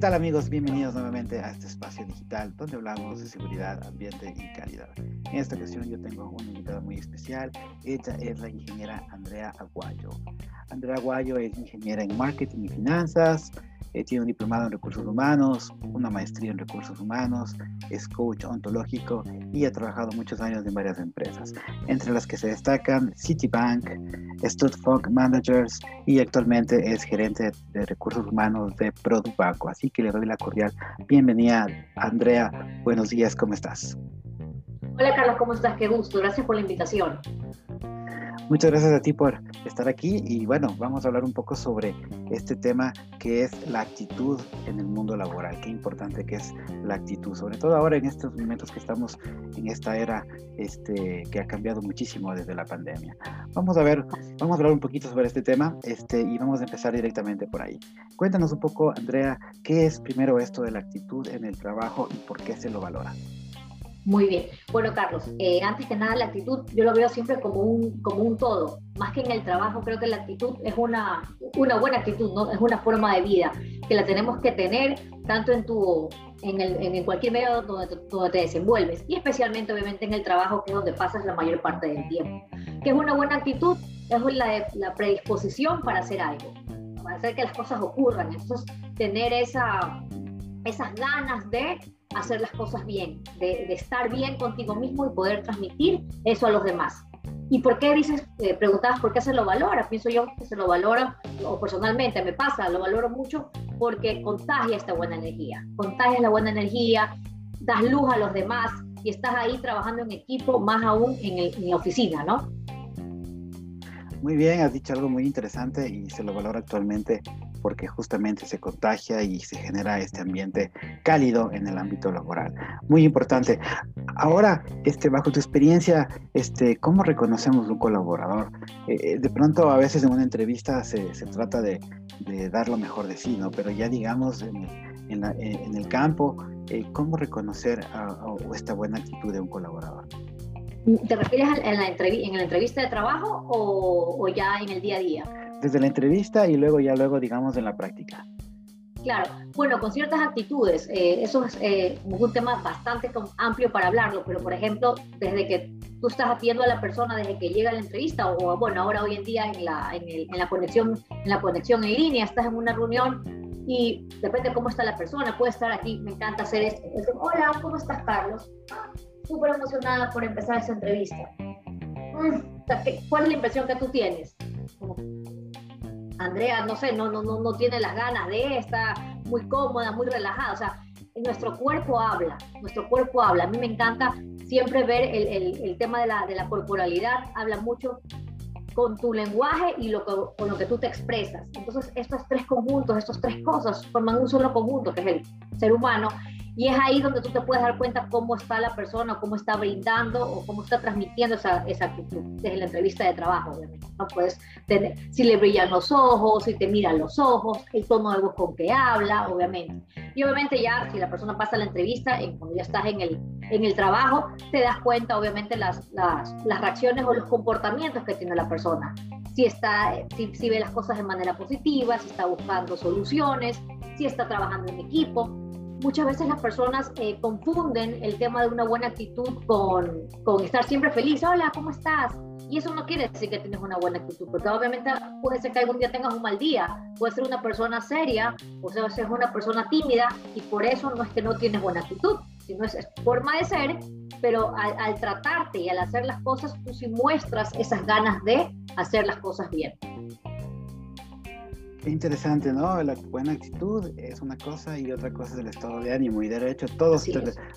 tal amigos? Bienvenidos nuevamente a este espacio digital donde hablamos de seguridad, ambiente y calidad. En esta ocasión yo tengo una invitada muy especial. Ella es la ingeniera Andrea Aguayo. Andrea Aguayo es ingeniera en marketing y finanzas, eh, tiene un diplomado en recursos humanos, una maestría en recursos humanos, es coach ontológico y ha trabajado muchos años en varias empresas, entre las que se destacan Citibank, Funk Managers y actualmente es gerente de recursos humanos de Product Banco. Así que le doy la cordial bienvenida, Andrea. Buenos días, ¿cómo estás? Hola Carlos, ¿cómo estás? Qué gusto, gracias por la invitación. Muchas gracias a ti por estar aquí y bueno, vamos a hablar un poco sobre este tema que es la actitud en el mundo laboral. Qué importante que es la actitud, sobre todo ahora en estos momentos que estamos en esta era este, que ha cambiado muchísimo desde la pandemia. Vamos a ver, vamos a hablar un poquito sobre este tema este, y vamos a empezar directamente por ahí. Cuéntanos un poco, Andrea, ¿qué es primero esto de la actitud en el trabajo y por qué se lo valora? Muy bien. Bueno, Carlos, eh, antes que nada, la actitud yo lo veo siempre como un, como un todo. Más que en el trabajo, creo que la actitud es una, una buena actitud, ¿no? es una forma de vida que la tenemos que tener tanto en, tu, en, el, en cualquier medio donde, donde te desenvuelves y especialmente, obviamente, en el trabajo, que es donde pasas la mayor parte del tiempo. ¿Qué es una buena actitud? Es la, la predisposición para hacer algo, para hacer que las cosas ocurran. Entonces, tener esa, esas ganas de hacer las cosas bien, de, estar bien contigo mismo y poder transmitir eso a los demás. ¿Y por qué dices, eh, preguntabas por qué se lo valora? Pienso yo que se lo valora, o personalmente me pasa, lo valoro mucho porque contagia esta buena energía, contagia la buena energía, das luz a los demás y estás ahí trabajando en equipo, más aún en, en la oficina, ¿no? Muy bien, has dicho algo muy interesante y se lo valora actualmente porque justamente se contagia y se genera este ambiente cálido en el ámbito laboral. Muy importante. Ahora, este, bajo tu experiencia, este, ¿cómo reconocemos un colaborador? Eh, eh, de pronto, a veces en una entrevista se, se trata de, dar lo mejor de sí, ¿no? Pero ya digamos en, en, eh, el campo, ¿cómo reconocer esta buena actitud de un colaborador? ¿Te refieres en la, en la entrevista de trabajo o ya en el día a día? Desde la entrevista y luego ya luego, digamos, en la práctica. Claro, bueno, con ciertas actitudes, eh, eso es eh, un tema bastante amplio para hablarlo, pero por ejemplo, desde que tú estás atiendo a la persona desde que llega la entrevista, o bueno, ahora hoy en día en la, en, la conexión, en la conexión en línea, estás en una reunión y depende de cómo está la persona, puede estar aquí, me encanta hacer esto. Hola, ¿cómo estás, Carlos? Súper emocionada por empezar esa entrevista. Mm, ¿Cuál es la impresión que tú tienes? Andrea, no sé, no, no, no, tiene las ganas de, está muy cómoda, muy relajada. O sea, nuestro cuerpo habla, nuestro cuerpo habla. A mí me encanta siempre ver el, el, el tema de la, de la, corporalidad, habla mucho con tu lenguaje y lo con lo que tú te expresas. Entonces, estos tres conjuntos, estas tres cosas forman un solo conjunto, que es el ser humano, y es ahí donde tú te puedes dar cuenta cómo está la persona, cómo está brindando o cómo está transmitiendo esa, esa actitud desde la entrevista de trabajo, obviamente. ¿no? Puedes tener, si le brillan los ojos, si te miran los ojos, el tono de voz con que habla, obviamente. Y obviamente ya si la persona pasa la entrevista, en, cuando ya estás en el, en el trabajo, te das cuenta obviamente las, las, las reacciones o los comportamientos que tiene la persona. Si, está, si, si ve las cosas de manera positiva, si está buscando soluciones, si está trabajando en equipo muchas veces las personas eh, confunden el tema de una buena actitud con, con, estar siempre feliz. Hola, ¿cómo estás? Y eso no quiere decir que tienes una buena actitud, porque obviamente puede ser que algún día tengas un mal día, puede ser una persona seria, o sea, ser una persona tímida, y por eso no es que no tienes buena actitud, sino es, forma de ser, pero al, al tratarte y al hacer las cosas, tú sí muestras esas ganas de hacer las cosas bien. Qué interesante, ¿no? La buena actitud es una cosa y otra cosa es el estado de ánimo. Y de hecho, todos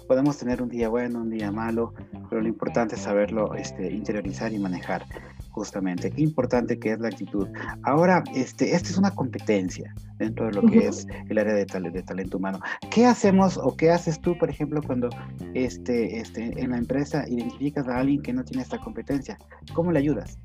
podemos tener un día bueno, un día malo, pero lo importante es saberlo este, interiorizar y manejar, justamente. Qué importante que es la actitud. Ahora, este, esta es una competencia dentro de lo que es el área de, de talento humano. ¿Qué hacemos o qué haces tú, por ejemplo, cuando este, este, en la empresa identificas a alguien que no tiene esta competencia? ¿Cómo le ayudas?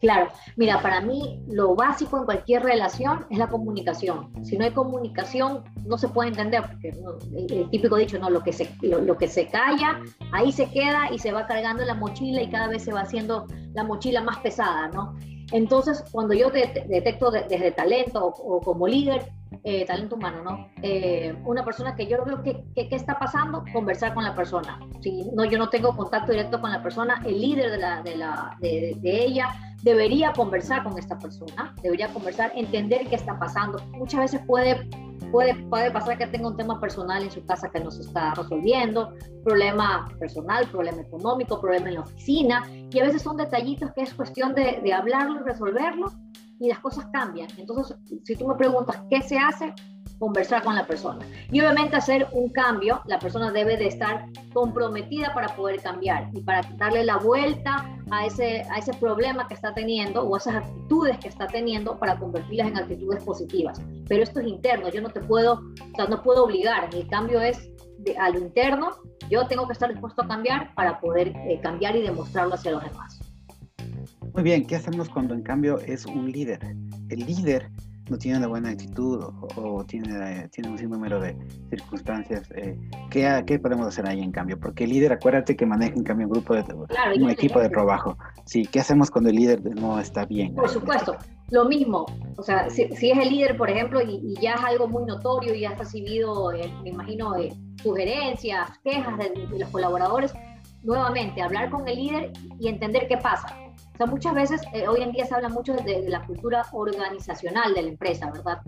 Claro, mira, para mí lo básico en cualquier relación es la comunicación. Si no hay comunicación, no se puede entender, porque el, típico dicho, no, lo que, se, lo, que se calla, ahí se queda y se va cargando la mochila y cada vez se va haciendo la mochila más pesada, ¿no? Entonces, cuando yo detecto desde talento o, como líder, eh, talento humano, ¿no? Eh, una persona que yo veo que, que, está pasando, conversar con la persona. Si no, yo no tengo contacto directo con la persona, el líder de, la, de, la, de, de ella debería conversar con esta persona, debería conversar, entender qué está pasando. Muchas veces puede Puede, puede pasar que tenga un tema personal en su casa que no se está resolviendo, problema personal, problema económico, problema en la oficina, y a veces son detallitos que es cuestión de, de hablarlo y resolverlo, y las cosas cambian. Entonces, si tú me preguntas qué se hace, conversar con la persona. Y obviamente hacer un cambio, la persona debe de estar comprometida para poder cambiar y para darle la vuelta a ese, a ese problema que está teniendo o esas actitudes que está teniendo para convertirlas en actitudes positivas. Pero esto es interno, yo no te puedo, o no puedo obligar, el cambio es de, a lo interno, yo tengo que estar dispuesto a cambiar para poder eh, cambiar y demostrarlo hacia los demás. Muy bien, ¿qué hacemos cuando en cambio es un líder? El líder no tiene una buena actitud o, tiene, tiene un sinnúmero de circunstancias, eh, ¿qué, ¿qué, podemos hacer ahí en cambio? Porque el líder, acuérdate que maneja en cambio un grupo de un equipo de trabajo. Sí, ¿qué hacemos cuando el líder no está bien? Por supuesto, lo mismo, o sea, si, es el líder, por ejemplo, y, ya es algo muy notorio y has recibido, eh, me imagino, eh, sugerencias, quejas de los colaboradores, nuevamente, hablar con el líder y entender qué pasa muchas veces eh, hoy en día se habla mucho de, la cultura organizacional de la empresa, ¿verdad?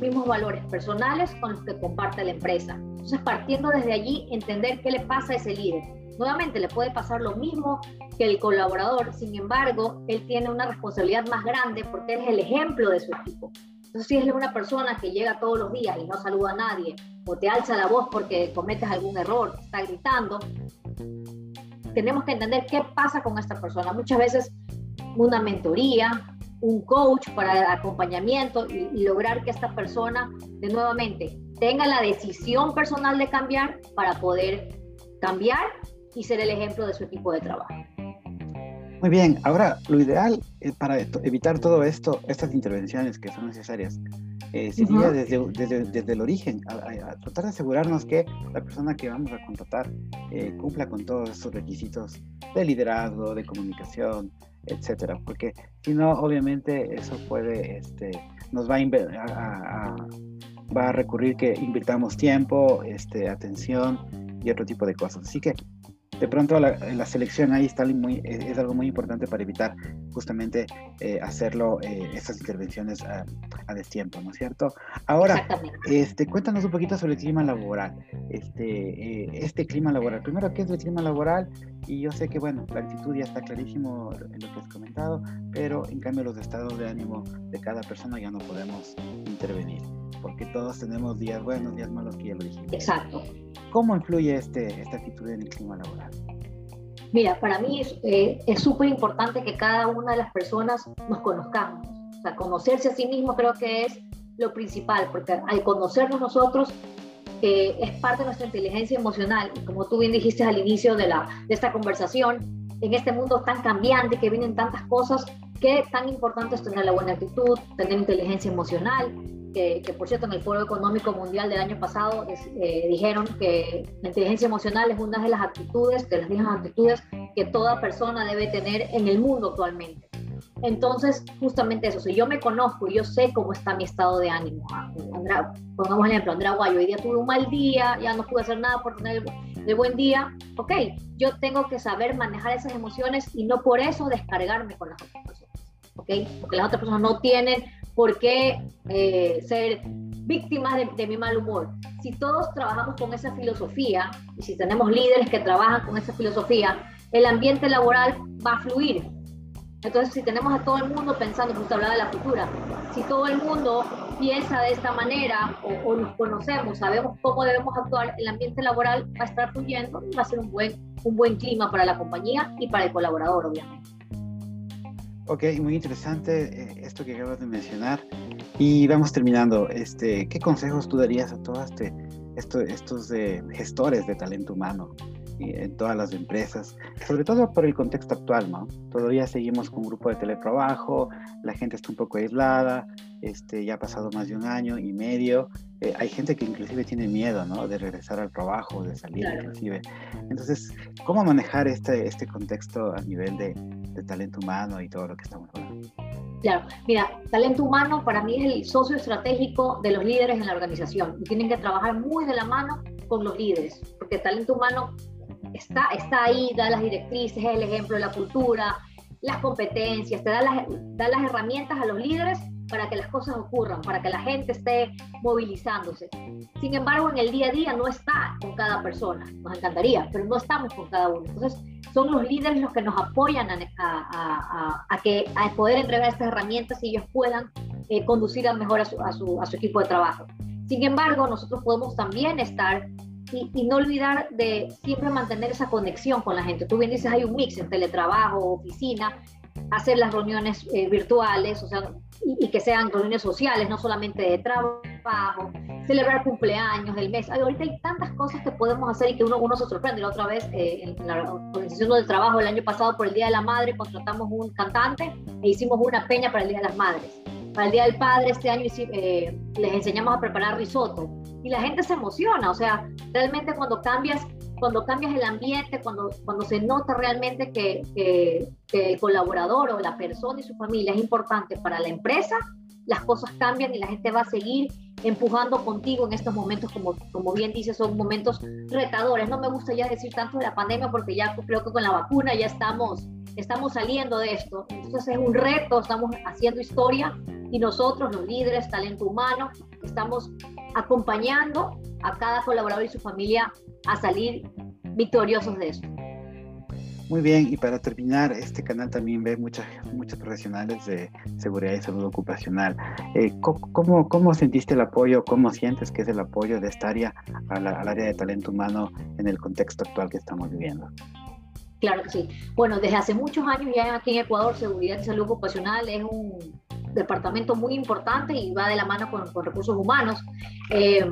mismos valores personales con los que comparte la empresa. Entonces, partiendo desde allí, entender qué le pasa a ese líder. Nuevamente, le puede pasar lo mismo que el colaborador, sin embargo, él tiene una responsabilidad más grande porque es el ejemplo de su equipo. Entonces, si es una persona que llega todos los días y no saluda a nadie, o te alza la voz porque cometes algún error, está gritando, tenemos que entender qué pasa con esta persona. Muchas veces una mentoría, un coach para acompañamiento y, y lograr que esta persona, de nuevamente, tenga la decisión personal de cambiar para poder cambiar y ser el ejemplo de su equipo de trabajo. Muy bien, ahora lo ideal para evitar todo esto, estas intervenciones que son necesarias, eh, sería desde, desde, desde, el origen, a, tratar de asegurarnos que la persona que vamos a contratar eh, cumpla con todos esos requisitos de liderazgo, de comunicación, etcétera, porque si no, obviamente eso puede, este, nos va a, a, va a recurrir que invirtamos tiempo, este, atención y otro tipo de cosas. Así que de pronto la, la selección ahí está muy, es, algo muy importante para evitar justamente eh, hacerlo, eh, estas intervenciones a, a, destiempo, ¿no es cierto? Ahora, este, cuéntanos un poquito sobre el clima laboral. Este, eh, este clima laboral, primero, ¿qué es el clima laboral? Y yo sé que, bueno, la actitud ya está clarísimo en lo que has comentado, pero en cambio los estados de ánimo de cada persona ya no podemos intervenir, porque todos tenemos días buenos, días malos, que ya lo dijimos. Exacto. ¿Cómo influye este, esta actitud en el clima laboral? Mira, para mí es súper importante que cada una de las personas nos conozcamos. O sea, conocerse a sí mismo creo que es lo principal, porque al conocernos nosotros eh, es parte de nuestra inteligencia emocional. Y como tú bien dijiste al inicio de, la, de esta conversación, en este mundo tan cambiante que vienen tantas cosas, qué tan importante es tener la buena actitud, tener inteligencia emocional, que, por cierto en el Foro Económico Mundial del año pasado eh, dijeron que la inteligencia emocional es una de las actitudes, de las mismas actitudes que toda persona debe tener en el mundo actualmente. Entonces, justamente eso, si yo me conozco yo sé cómo está mi estado de ánimo, Andrea, pongamos el ejemplo, Andrea Guayo, hoy día tuve un mal día, ya no pude hacer nada por tener el, buen día, ok, yo tengo que saber manejar esas emociones y no por eso descargarme con las otras personas, ok, porque las otras personas no tienen por qué eh, ser víctimas de, mi mal humor. Si todos trabajamos con esa filosofía y si tenemos líderes que trabajan con esa filosofía, el ambiente laboral va a fluir. Entonces, si tenemos a todo el mundo pensando, justo hablaba de la futura, si todo el mundo piensa de esta manera o, nos conocemos, sabemos cómo debemos actuar, el ambiente laboral va a estar fluyendo y va a ser un buen, un buen clima para la compañía y para el colaborador, obviamente. Ok, muy interesante eh, esto que acabas de mencionar. Y vamos terminando. Este, ¿Qué consejos tú darías a todos este, estos eh, gestores de talento humano en todas las empresas, sobre todo por el contexto actual, ¿no? Todavía seguimos con un grupo de teletrabajo, la gente está un poco aislada, este, ya ha pasado más de un año y medio, eh, hay gente que inclusive tiene miedo, ¿no? De regresar al trabajo, de salir inclusive. Entonces, ¿cómo manejar este, este contexto a nivel de, de talento humano y todo lo que estamos hablando? Claro, mira, talento humano para mí es el socio estratégico de los líderes en la organización tienen que trabajar muy de la mano con los líderes, porque talento humano está, está ahí, da las directrices, es el ejemplo de la cultura, las competencias, te da las, da las herramientas a los líderes para que las cosas ocurran, para que la gente esté movilizándose. Sin embargo, en el día a día no está con cada persona, nos encantaría, pero no estamos con cada uno. Entonces, son los líderes los que nos apoyan a, a, que, a poder entregar estas herramientas y ellos puedan eh, conducir a mejor a su, a, su, a su equipo de trabajo. Sin embargo, nosotros podemos también estar y, no olvidar de siempre mantener esa conexión con la gente. Tú bien dices, hay un mix en teletrabajo, oficina, hacer las reuniones eh, virtuales, o sea, y, que sean reuniones sociales, no solamente de trabajo, celebrar cumpleaños, el mes. ahorita hay tantas cosas que podemos hacer y que uno, uno se sorprende. La otra vez, eh, en la organización del trabajo, el año pasado, por el Día de la Madre, contratamos un cantante e hicimos una peña para el Día de las Madres. Para el Día del Padre, este año eh, les enseñamos a preparar risotto y la gente se emociona. O sea, realmente cuando cambias cuando cambias el ambiente, cuando, cuando se nota realmente que, que, el colaborador o la persona y su familia es importante para la empresa, las cosas cambian y la gente va a seguir empujando contigo en estos momentos, como, como bien dices, son momentos retadores. No me gusta ya decir tanto de la pandemia porque ya creo que con la vacuna ya estamos, estamos saliendo de esto. Entonces es un reto, estamos haciendo historia y nosotros, los líderes, talento humano, estamos acompañando a cada colaborador y su familia a salir victoriosos de esto. Muy bien, y para terminar, este canal también ve muchas, muchos profesionales de seguridad y salud ocupacional. Eh, ¿cómo, ¿cómo, sentiste el apoyo, cómo sientes que es el apoyo de esta área al área de talento humano en el contexto actual que estamos viviendo? Claro que sí. Bueno, desde hace muchos años ya aquí en Ecuador, seguridad y salud ocupacional es un departamento muy importante y va de la mano con, con recursos humanos. Eh,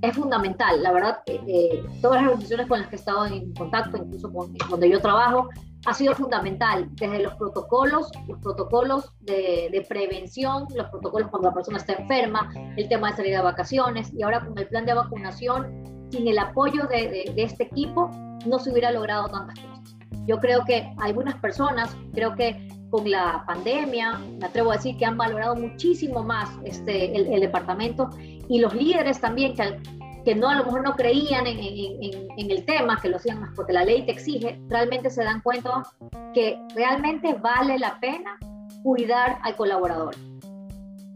es fundamental. La verdad, eh, eh, todas las organizaciones con las que he estado en contacto, incluso con donde yo trabajo, ha sido fundamental. Desde los protocolos, los protocolos de, de, prevención, los protocolos cuando la persona está enferma, el tema de salir de vacaciones y ahora con el plan de vacunación, sin el apoyo de, de, de este equipo, no se hubiera logrado tantas cosas. Yo creo que algunas personas, creo que con la pandemia, me atrevo a decir que han valorado muchísimo más este, el, departamento y los líderes también que, no a lo mejor no creían en, el tema, que lo hacían más porque la ley te exige, realmente se dan cuenta que realmente vale la pena cuidar al colaborador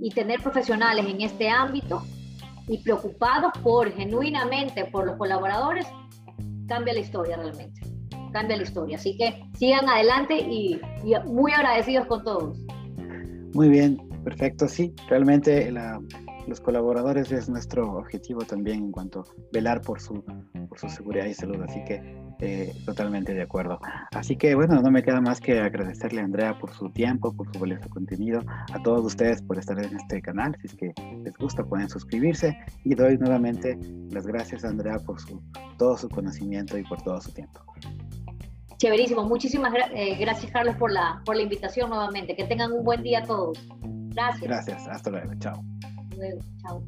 y tener profesionales en este ámbito y preocupados por genuinamente por los colaboradores cambia la historia realmente cambia la historia. Así que sigan adelante y, muy agradecidos con todos. Muy bien perfecto. Sí realmente la los colaboradores es nuestro objetivo también en cuanto a velar por su, por su seguridad y salud, así que eh, totalmente de acuerdo. Así que bueno, no me queda más que agradecerle a Andrea por su tiempo, por su valioso contenido, a todos ustedes por estar en este canal, si es que les gusta pueden suscribirse. Y doy nuevamente las gracias a Andrea por su, todo su conocimiento y por todo su tiempo. Chéverísimo, muchísimas eh, gracias Carlos por la, por la invitación nuevamente, que tengan un buen día todos. Gracias. Gracias, hasta luego, chao. Chao.